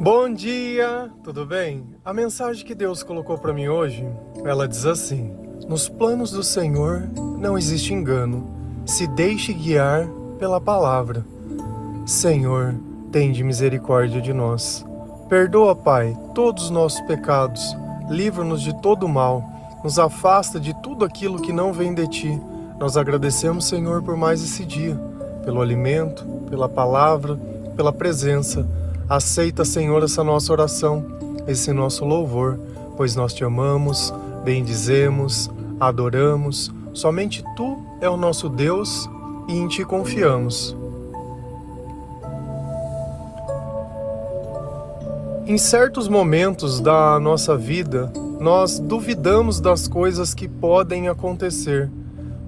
Bom dia, tudo bem? A mensagem que Deus colocou para mim hoje, ela diz assim: Nos planos do Senhor não existe engano. Se deixe guiar pela palavra. Senhor, tende misericórdia de nós. Perdoa, Pai, todos os nossos pecados. Livra-nos de todo mal. Nos afasta de tudo aquilo que não vem de ti. Nós agradecemos, Senhor, por mais esse dia, pelo alimento, pela palavra, pela presença Aceita, Senhor, essa nossa oração, esse nosso louvor, pois nós te amamos, bendizemos, adoramos. Somente tu é o nosso Deus e em ti confiamos. Em certos momentos da nossa vida, nós duvidamos das coisas que podem acontecer,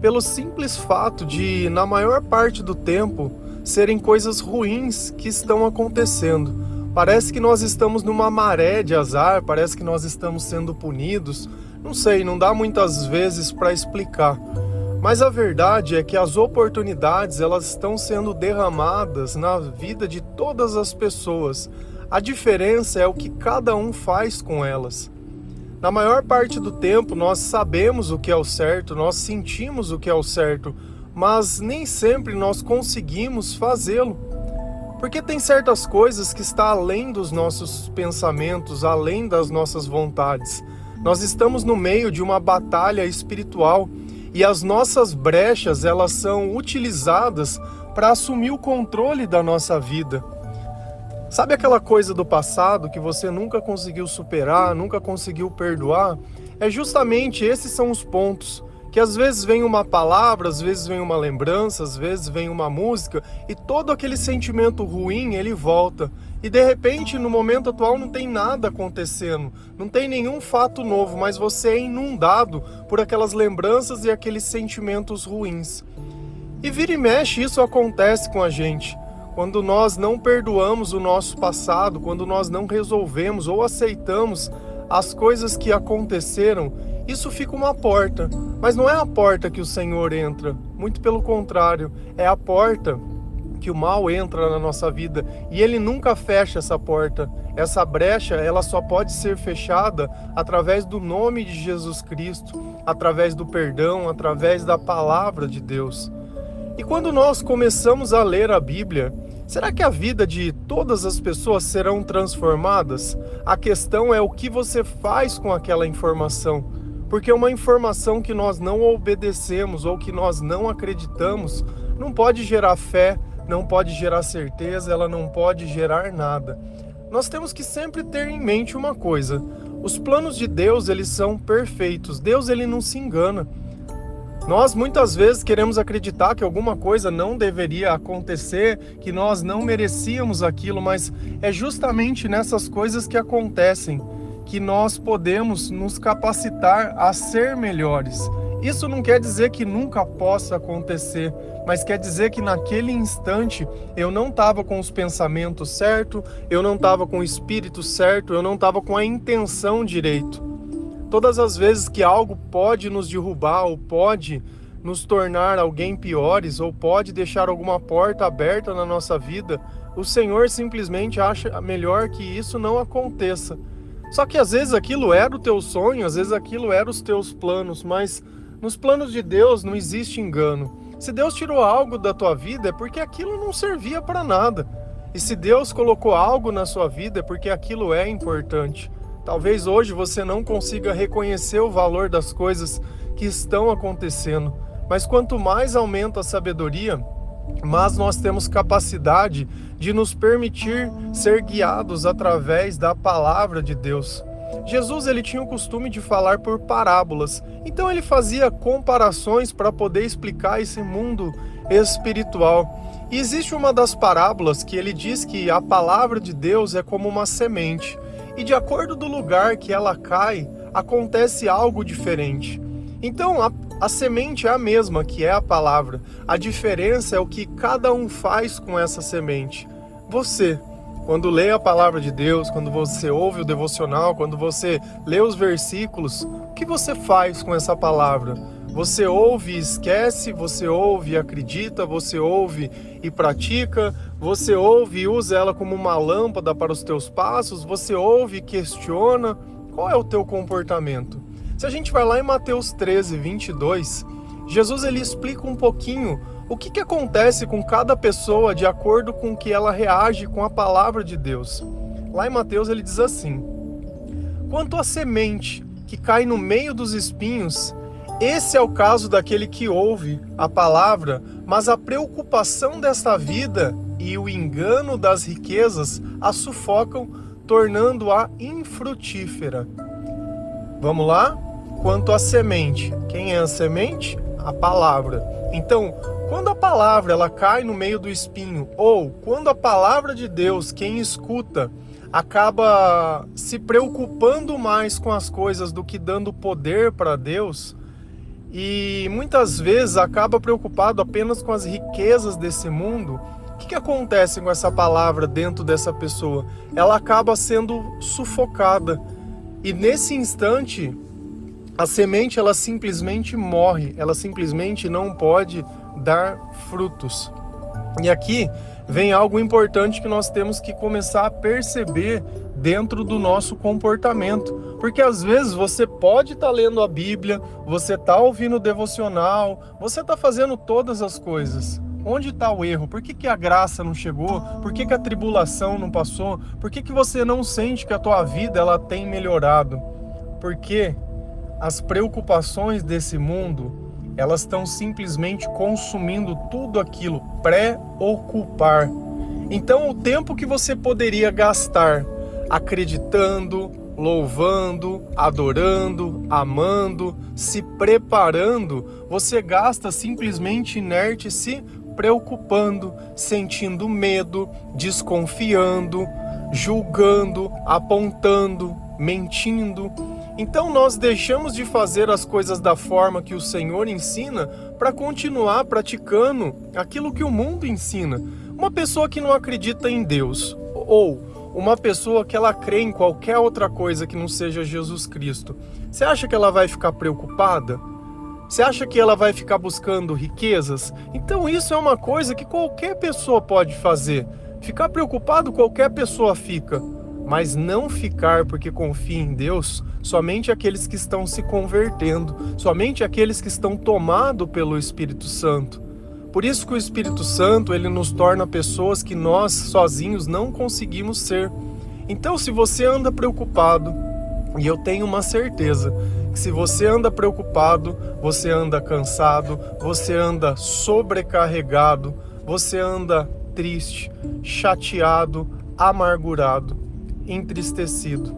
pelo simples fato de, na maior parte do tempo, serem coisas ruins que estão acontecendo. Parece que nós estamos numa maré de azar, parece que nós estamos sendo punidos. Não sei, não dá muitas vezes para explicar. Mas a verdade é que as oportunidades elas estão sendo derramadas na vida de todas as pessoas. A diferença é o que cada um faz com elas. Na maior parte do tempo nós sabemos o que é o certo, nós sentimos o que é o certo, mas nem sempre nós conseguimos fazê-lo. Porque tem certas coisas que está além dos nossos pensamentos, além das nossas vontades. Nós estamos no meio de uma batalha espiritual e as nossas brechas, elas são utilizadas para assumir o controle da nossa vida. Sabe aquela coisa do passado que você nunca conseguiu superar, nunca conseguiu perdoar? É justamente esses são os pontos que às vezes vem uma palavra, às vezes vem uma lembrança, às vezes vem uma música e todo aquele sentimento ruim ele volta. E de repente, no momento atual, não tem nada acontecendo, não tem nenhum fato novo, mas você é inundado por aquelas lembranças e aqueles sentimentos ruins. E vira e mexe, isso acontece com a gente. Quando nós não perdoamos o nosso passado, quando nós não resolvemos ou aceitamos as coisas que aconteceram isso fica uma porta, mas não é a porta que o Senhor entra, muito pelo contrário, é a porta que o mal entra na nossa vida e ele nunca fecha essa porta. Essa brecha, ela só pode ser fechada através do nome de Jesus Cristo, através do perdão, através da palavra de Deus. E quando nós começamos a ler a Bíblia, será que a vida de todas as pessoas serão transformadas? A questão é o que você faz com aquela informação. Porque uma informação que nós não obedecemos ou que nós não acreditamos não pode gerar fé, não pode gerar certeza, ela não pode gerar nada. Nós temos que sempre ter em mente uma coisa: os planos de Deus, eles são perfeitos. Deus ele não se engana. Nós muitas vezes queremos acreditar que alguma coisa não deveria acontecer, que nós não merecíamos aquilo, mas é justamente nessas coisas que acontecem que nós podemos nos capacitar a ser melhores. Isso não quer dizer que nunca possa acontecer, mas quer dizer que naquele instante eu não estava com os pensamentos certos, eu não estava com o espírito certo, eu não estava com a intenção direito. Todas as vezes que algo pode nos derrubar ou pode nos tornar alguém piores ou pode deixar alguma porta aberta na nossa vida, o Senhor simplesmente acha melhor que isso não aconteça só que às vezes aquilo era o teu sonho, às vezes aquilo era os teus planos, mas nos planos de Deus não existe engano. Se Deus tirou algo da tua vida é porque aquilo não servia para nada. E se Deus colocou algo na sua vida é porque aquilo é importante. Talvez hoje você não consiga reconhecer o valor das coisas que estão acontecendo, mas quanto mais aumenta a sabedoria, mas nós temos capacidade de nos permitir ser guiados através da palavra de Deus. Jesus ele tinha o costume de falar por parábolas, então ele fazia comparações para poder explicar esse mundo espiritual. E existe uma das parábolas que ele diz que a palavra de Deus é como uma semente, e de acordo do lugar que ela cai, acontece algo diferente. Então, a, a semente é a mesma, que é a palavra. A diferença é o que cada um faz com essa semente. Você, quando lê a palavra de Deus, quando você ouve o devocional, quando você lê os versículos, o que você faz com essa palavra? Você ouve e esquece, você ouve e acredita, você ouve e pratica, Você ouve e usa ela como uma lâmpada para os teus passos? Você ouve e questiona? Qual é o teu comportamento? Se a gente vai lá em Mateus 13, 22, Jesus ele explica um pouquinho o que, que acontece com cada pessoa de acordo com que ela reage com a palavra de Deus. Lá em Mateus ele diz assim: Quanto à semente que cai no meio dos espinhos, esse é o caso daquele que ouve a palavra, mas a preocupação desta vida e o engano das riquezas a sufocam, tornando-a infrutífera. Vamos lá? Quanto à semente, quem é a semente? A palavra. Então, quando a palavra ela cai no meio do espinho, ou quando a palavra de Deus, quem escuta, acaba se preocupando mais com as coisas do que dando poder para Deus, e muitas vezes acaba preocupado apenas com as riquezas desse mundo, o que, que acontece com essa palavra dentro dessa pessoa? Ela acaba sendo sufocada. E nesse instante, a semente ela simplesmente morre, ela simplesmente não pode dar frutos. E aqui vem algo importante que nós temos que começar a perceber dentro do nosso comportamento. Porque às vezes você pode estar tá lendo a Bíblia, você está ouvindo o devocional, você está fazendo todas as coisas. Onde está o erro? Por que, que a graça não chegou? Por que, que a tribulação não passou? Por que, que você não sente que a tua vida ela tem melhorado? Porque as preocupações desse mundo elas estão simplesmente consumindo tudo aquilo, pré-ocupar. Então, o tempo que você poderia gastar acreditando, louvando, adorando, amando, se preparando, você gasta simplesmente inerte se preocupando, sentindo medo, desconfiando, julgando, apontando, mentindo. Então nós deixamos de fazer as coisas da forma que o Senhor ensina para continuar praticando aquilo que o mundo ensina. Uma pessoa que não acredita em Deus ou uma pessoa que ela crê em qualquer outra coisa que não seja Jesus Cristo, você acha que ela vai ficar preocupada? Você acha que ela vai ficar buscando riquezas? Então isso é uma coisa que qualquer pessoa pode fazer. Ficar preocupado qualquer pessoa fica mas não ficar porque confia em Deus somente aqueles que estão se convertendo, somente aqueles que estão tomados pelo Espírito Santo. Por isso que o Espírito Santo ele nos torna pessoas que nós sozinhos não conseguimos ser. Então, se você anda preocupado, e eu tenho uma certeza que se você anda preocupado, você anda cansado, você anda sobrecarregado, você anda triste, chateado, amargurado entristecido.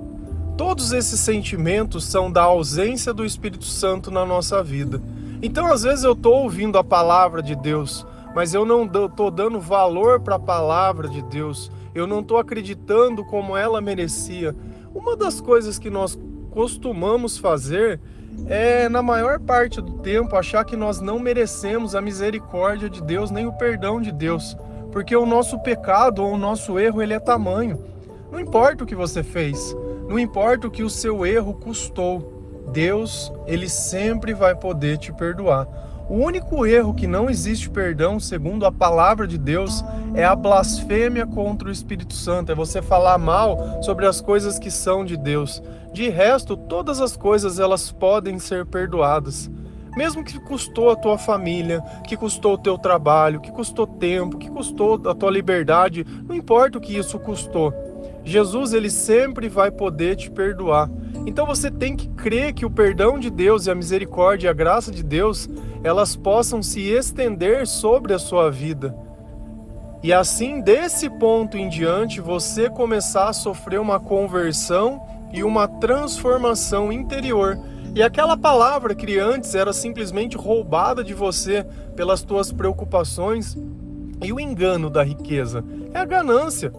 Todos esses sentimentos são da ausência do Espírito Santo na nossa vida. Então, às vezes, eu estou ouvindo a palavra de Deus, mas eu não estou dando valor para a palavra de Deus, eu não estou acreditando como ela merecia. Uma das coisas que nós costumamos fazer é, na maior parte do tempo, achar que nós não merecemos a misericórdia de Deus nem o perdão de Deus, porque o nosso pecado ou o nosso erro ele é tamanho. Não importa o que você fez, não importa o que o seu erro custou, Deus, ele sempre vai poder te perdoar. O único erro que não existe perdão, segundo a palavra de Deus, é a blasfêmia contra o Espírito Santo, é você falar mal sobre as coisas que são de Deus. De resto, todas as coisas elas podem ser perdoadas. Mesmo que custou a tua família, que custou o teu trabalho, que custou tempo, que custou a tua liberdade, não importa o que isso custou. Jesus ele sempre vai poder te perdoar. Então você tem que crer que o perdão de Deus e a misericórdia e a graça de Deus, elas possam se estender sobre a sua vida. E assim, desse ponto em diante, você começar a sofrer uma conversão e uma transformação interior. E aquela palavra que antes era simplesmente roubada de você pelas tuas preocupações e o engano da riqueza é a ganância.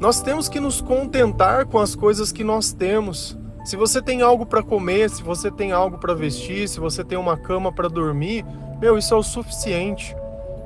Nós temos que nos contentar com as coisas que nós temos. Se você tem algo para comer, se você tem algo para vestir, se você tem uma cama para dormir, meu, isso é o suficiente.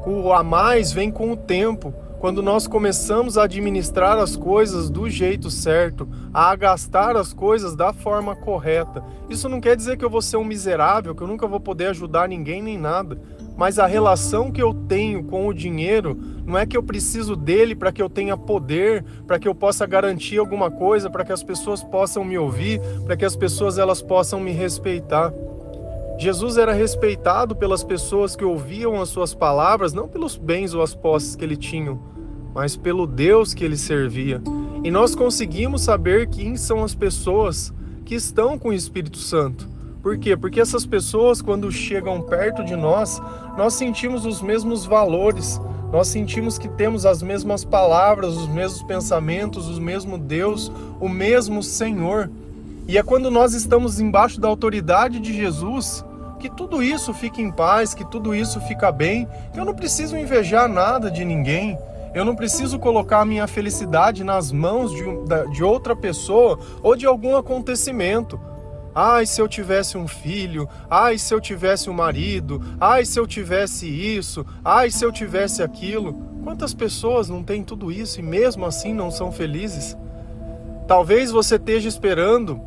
O a mais vem com o tempo. Quando nós começamos a administrar as coisas do jeito certo, a gastar as coisas da forma correta. Isso não quer dizer que eu vou ser um miserável, que eu nunca vou poder ajudar ninguém nem nada. Mas a relação que eu tenho com o dinheiro não é que eu preciso dele para que eu tenha poder, para que eu possa garantir alguma coisa, para que as pessoas possam me ouvir, para que as pessoas elas possam me respeitar. Jesus era respeitado pelas pessoas que ouviam as suas palavras, não pelos bens ou as posses que ele tinha, mas pelo Deus que ele servia. E nós conseguimos saber quem são as pessoas que estão com o Espírito Santo. Por quê? Porque essas pessoas, quando chegam perto de nós, nós sentimos os mesmos valores, nós sentimos que temos as mesmas palavras, os mesmos pensamentos, o mesmo Deus, o mesmo Senhor. E é quando nós estamos embaixo da autoridade de Jesus que tudo isso fica em paz, que tudo isso fica bem, eu não preciso invejar nada de ninguém, eu não preciso colocar a minha felicidade nas mãos de, de outra pessoa ou de algum acontecimento. Ai, se eu tivesse um filho, ai, se eu tivesse um marido, ai, se eu tivesse isso, ai, se eu tivesse aquilo. Quantas pessoas não têm tudo isso e mesmo assim não são felizes? Talvez você esteja esperando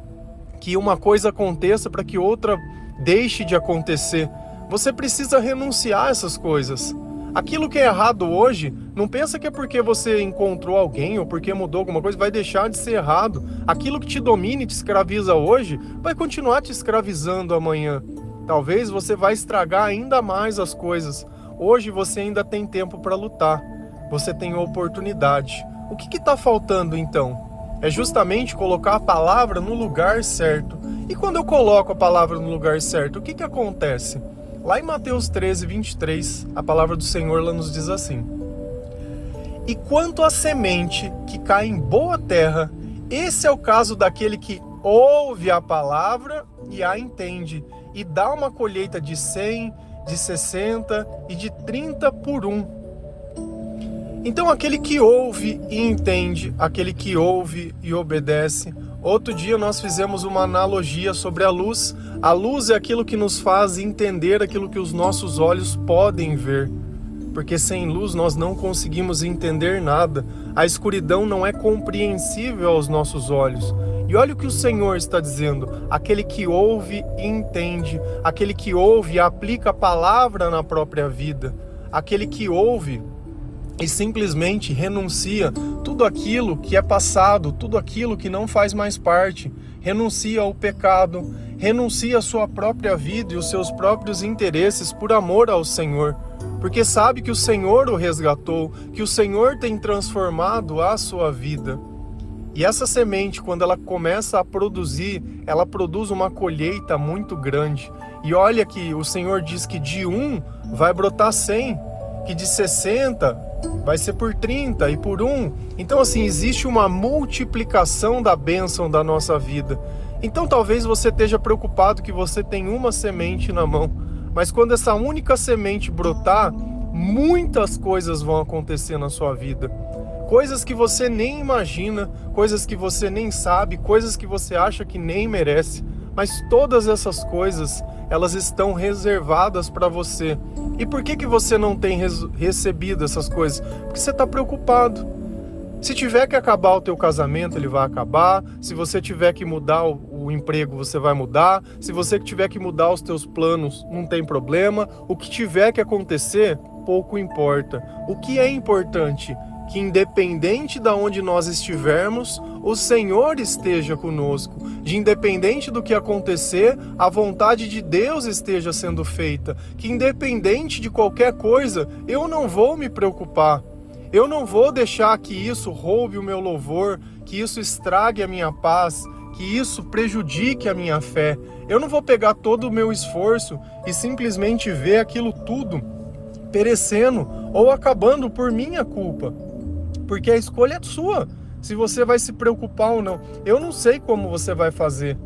que uma coisa aconteça para que outra deixe de acontecer. Você precisa renunciar a essas coisas. Aquilo que é errado hoje, não pensa que é porque você encontrou alguém ou porque mudou alguma coisa, vai deixar de ser errado. Aquilo que te domina e te escraviza hoje, vai continuar te escravizando amanhã. Talvez você vai estragar ainda mais as coisas. Hoje você ainda tem tempo para lutar. Você tem oportunidade. O que está faltando então? É justamente colocar a palavra no lugar certo. E quando eu coloco a palavra no lugar certo, o que, que acontece? Lá em Mateus 13, 23, a palavra do Senhor lá nos diz assim: E quanto à semente que cai em boa terra, esse é o caso daquele que ouve a palavra e a entende, e dá uma colheita de 100, de 60 e de 30 por um. Então, aquele que ouve e entende, aquele que ouve e obedece, Outro dia nós fizemos uma analogia sobre a luz. A luz é aquilo que nos faz entender aquilo que os nossos olhos podem ver. Porque sem luz nós não conseguimos entender nada. A escuridão não é compreensível aos nossos olhos. E olha o que o Senhor está dizendo: aquele que ouve e entende, aquele que ouve e aplica a palavra na própria vida, aquele que ouve e simplesmente renuncia tudo aquilo que é passado, tudo aquilo que não faz mais parte, renuncia ao pecado, renuncia a sua própria vida e os seus próprios interesses por amor ao Senhor, porque sabe que o Senhor o resgatou, que o Senhor tem transformado a sua vida. E essa semente, quando ela começa a produzir, ela produz uma colheita muito grande. E olha que o Senhor diz que de um vai brotar cem, que de 60 vai ser por 30 e por 1. Então, assim, existe uma multiplicação da bênção da nossa vida. Então, talvez você esteja preocupado que você tem uma semente na mão, mas quando essa única semente brotar, muitas coisas vão acontecer na sua vida. Coisas que você nem imagina, coisas que você nem sabe, coisas que você acha que nem merece. Mas todas essas coisas, elas estão reservadas para você. E por que, que você não tem recebido essas coisas? Porque você está preocupado. Se tiver que acabar o teu casamento, ele vai acabar. Se você tiver que mudar o, o, emprego, você vai mudar. Se você tiver que mudar os teus planos, não tem problema. O que tiver que acontecer, pouco importa. O que é importante que independente de onde nós estivermos, o Senhor esteja conosco. De independente do que acontecer, a vontade de Deus esteja sendo feita. Que independente de qualquer coisa, eu não vou me preocupar. Eu não vou deixar que isso roube o meu louvor, que isso estrague a minha paz, que isso prejudique a minha fé. Eu não vou pegar todo o meu esforço e simplesmente ver aquilo tudo perecendo ou acabando por minha culpa porque a escolha é sua. Se você vai se preocupar ou não. Eu não sei como você vai fazer,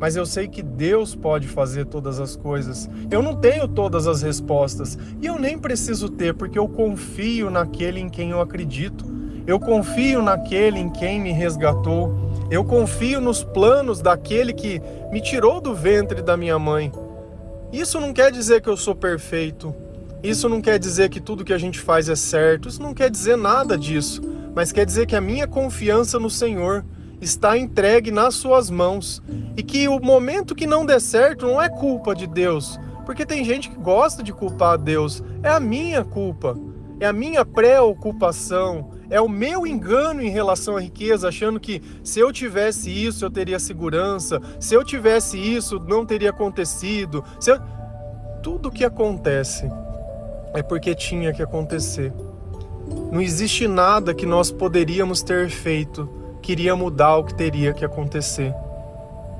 mas eu sei que Deus pode fazer todas as coisas. Eu não tenho todas as respostas e eu nem preciso ter, porque eu confio naquele em quem eu acredito. Eu confio naquele em quem me resgatou. Eu confio nos planos daquele que me tirou do ventre da minha mãe. Isso não quer dizer que eu sou perfeito. Isso não quer dizer que tudo que a gente faz é certo. Isso não quer dizer nada disso mas quer dizer que a minha confiança no Senhor está entregue nas suas mãos e que o momento que não der certo não é culpa de Deus, Porque tem gente que gosta de culpar Deus. É a minha culpa, é a minha preocupação, é o meu engano em relação à riqueza, achando que se eu tivesse isso eu teria segurança, se eu tivesse isso não teria acontecido. Eu... Tudo que acontece é porque tinha que acontecer. Não existe nada que nós poderíamos ter feito que iria mudar o que teria que acontecer.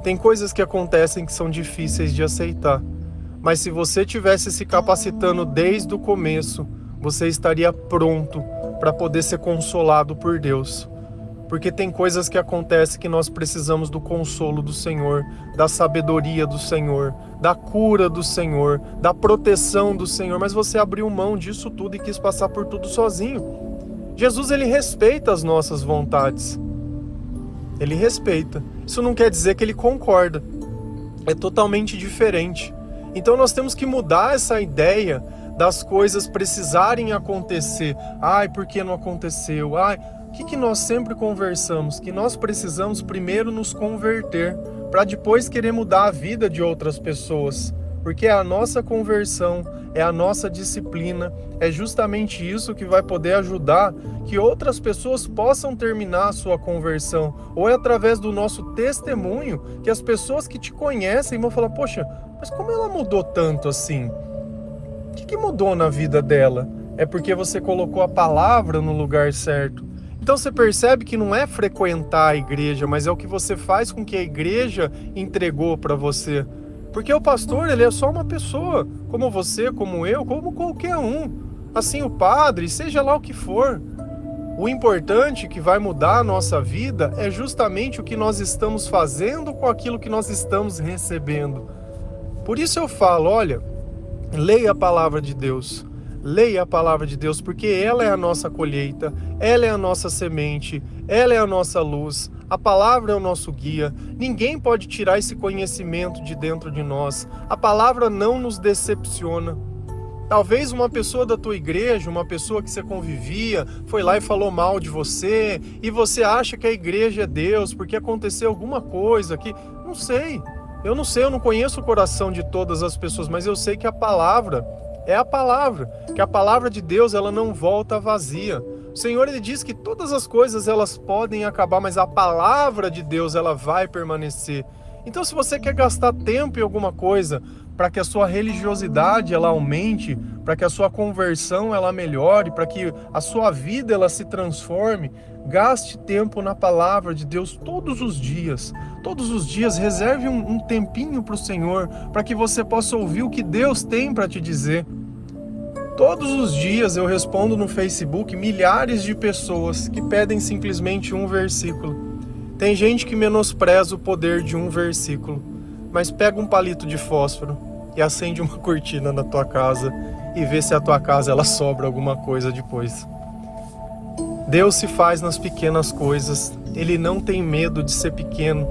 Tem coisas que acontecem que são difíceis de aceitar, mas se você tivesse se capacitando desde o começo, você estaria pronto para poder ser consolado por Deus. Porque tem coisas que acontecem que nós precisamos do consolo do Senhor, da sabedoria do Senhor, da cura do Senhor, da proteção do Senhor, mas você abriu mão disso tudo e quis passar por tudo sozinho. Jesus ele respeita as nossas vontades. Ele respeita. Isso não quer dizer que ele concorda. É totalmente diferente. Então nós temos que mudar essa ideia das coisas precisarem acontecer. Ai, por que não aconteceu? Ai, que, que nós sempre conversamos? Que nós precisamos primeiro nos converter, para depois querer mudar a vida de outras pessoas. Porque é a nossa conversão, é a nossa disciplina, é justamente isso que vai poder ajudar que outras pessoas possam terminar a sua conversão. Ou é através do nosso testemunho que as pessoas que te conhecem vão falar: Poxa, mas como ela mudou tanto assim? O que, que mudou na vida dela? É porque você colocou a palavra no lugar certo. Então você percebe que não é frequentar a igreja, mas é o que você faz com que a igreja entregou para você. Porque o pastor, ele é só uma pessoa, como você, como eu, como qualquer um. Assim o padre, seja lá o que for. O importante que vai mudar a nossa vida é justamente o que nós estamos fazendo com aquilo que nós estamos recebendo. Por isso eu falo, olha, leia a palavra de Deus. Leia a palavra de Deus, porque ela é a nossa colheita, ela é a nossa semente, ela é a nossa luz, a palavra é o nosso guia. Ninguém pode tirar esse conhecimento de dentro de nós. A palavra não nos decepciona. Talvez uma pessoa da tua igreja, uma pessoa que você convivia, foi lá e falou mal de você, e você acha que a igreja é Deus porque aconteceu alguma coisa que. Não sei. Eu não sei, eu não conheço o coração de todas as pessoas, mas eu sei que a palavra é a palavra, que a palavra de Deus ela não volta vazia. O Senhor ele diz que todas as coisas elas podem acabar, mas a palavra de Deus ela vai permanecer. Então, se você quer gastar tempo em alguma coisa para que a sua religiosidade ela aumente, para que a sua conversão ela melhore, para que a sua vida ela se transforme, gaste tempo na palavra de Deus todos os dias. Todos os dias reserve um, um tempinho para o Senhor, para que você possa ouvir o que Deus tem para te dizer. Todos os dias eu respondo no Facebook milhares de pessoas que pedem simplesmente um versículo. Tem gente que menospreza o poder de um versículo, mas pega um palito de fósforo e acende uma cortina na tua casa e vê se a tua casa ela sobra alguma coisa depois. Deus se faz nas pequenas coisas. Ele não tem medo de ser pequeno,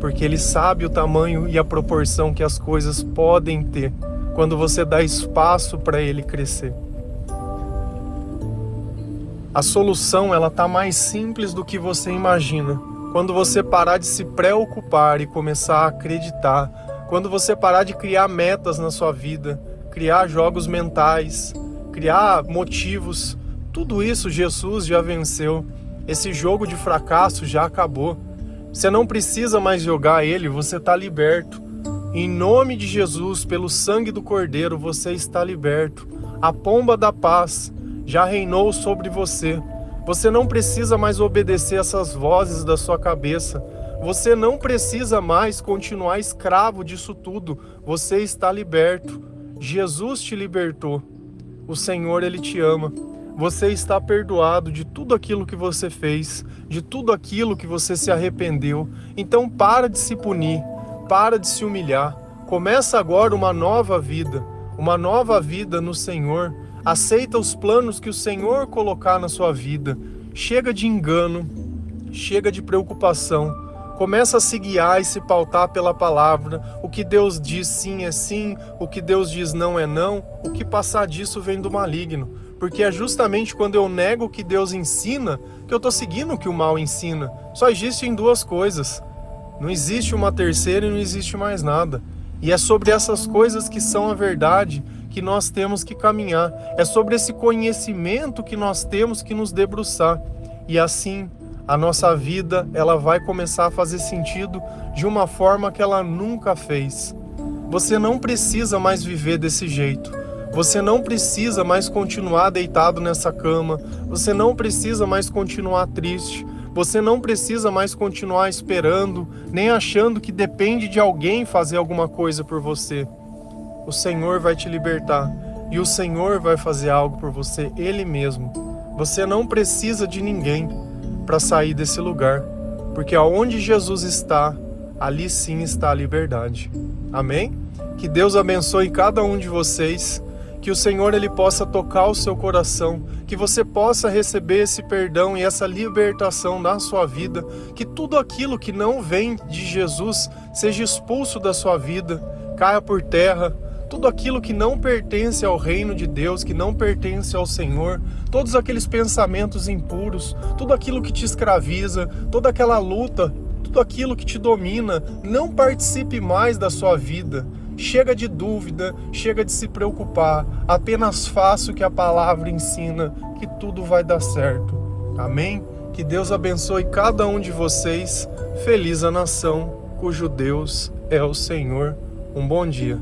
porque ele sabe o tamanho e a proporção que as coisas podem ter quando você dá espaço para ele crescer. A solução ela tá mais simples do que você imagina. Quando você parar de se preocupar e começar a acreditar, quando você parar de criar metas na sua vida, criar jogos mentais, criar motivos, tudo isso Jesus já venceu. Esse jogo de fracasso já acabou. Você não precisa mais jogar ele, você está liberto. Em nome de Jesus, pelo sangue do Cordeiro, você está liberto. A pomba da paz já reinou sobre você. Você não precisa mais obedecer essas vozes da sua cabeça. Você não precisa mais continuar escravo disso tudo. Você está liberto. Jesus te libertou. O Senhor, Ele te ama. Você está perdoado de tudo aquilo que você fez, de tudo aquilo que você se arrependeu. Então para de se punir para de se humilhar. Começa agora uma nova vida, uma nova vida no Senhor. Aceita os planos que o Senhor colocar na sua vida. Chega de engano, chega de preocupação. Começa a se guiar e se pautar pela palavra. O que Deus diz sim é sim, o que Deus diz não é não. O que passar disso vem do maligno. Porque é justamente quando eu nego o que Deus ensina que eu estou seguindo o que o mal ensina. Só existe em duas coisas: não existe uma terceira e não existe mais nada. E é sobre essas coisas que são a verdade que nós temos que caminhar. É sobre esse conhecimento que nós temos que nos debruçar. E assim, a nossa vida, ela vai começar a fazer sentido de uma forma que ela nunca fez. Você não precisa mais viver desse jeito. Você não precisa mais continuar deitado nessa cama. Você não precisa mais continuar triste. Você não precisa mais continuar esperando, nem achando que depende de alguém fazer alguma coisa por você. O Senhor vai te libertar e o Senhor vai fazer algo por você, Ele mesmo. Você não precisa de ninguém para sair desse lugar, porque aonde Jesus está, ali sim está a liberdade. Amém? Que Deus abençoe cada um de vocês que o Senhor ele possa tocar o seu coração, que você possa receber esse perdão e essa libertação na sua vida, que tudo aquilo que não vem de Jesus seja expulso da sua vida, caia por terra, tudo aquilo que não pertence ao reino de Deus, que não pertence ao Senhor, todos aqueles pensamentos impuros, tudo aquilo que te escraviza, toda aquela luta, tudo aquilo que te domina, não participe mais da sua vida Chega de dúvida, chega de se preocupar, apenas faça o que a palavra ensina, que tudo vai dar certo. Amém? Que Deus abençoe cada um de vocês. Feliz a nação cujo Deus é o Senhor. Um bom dia.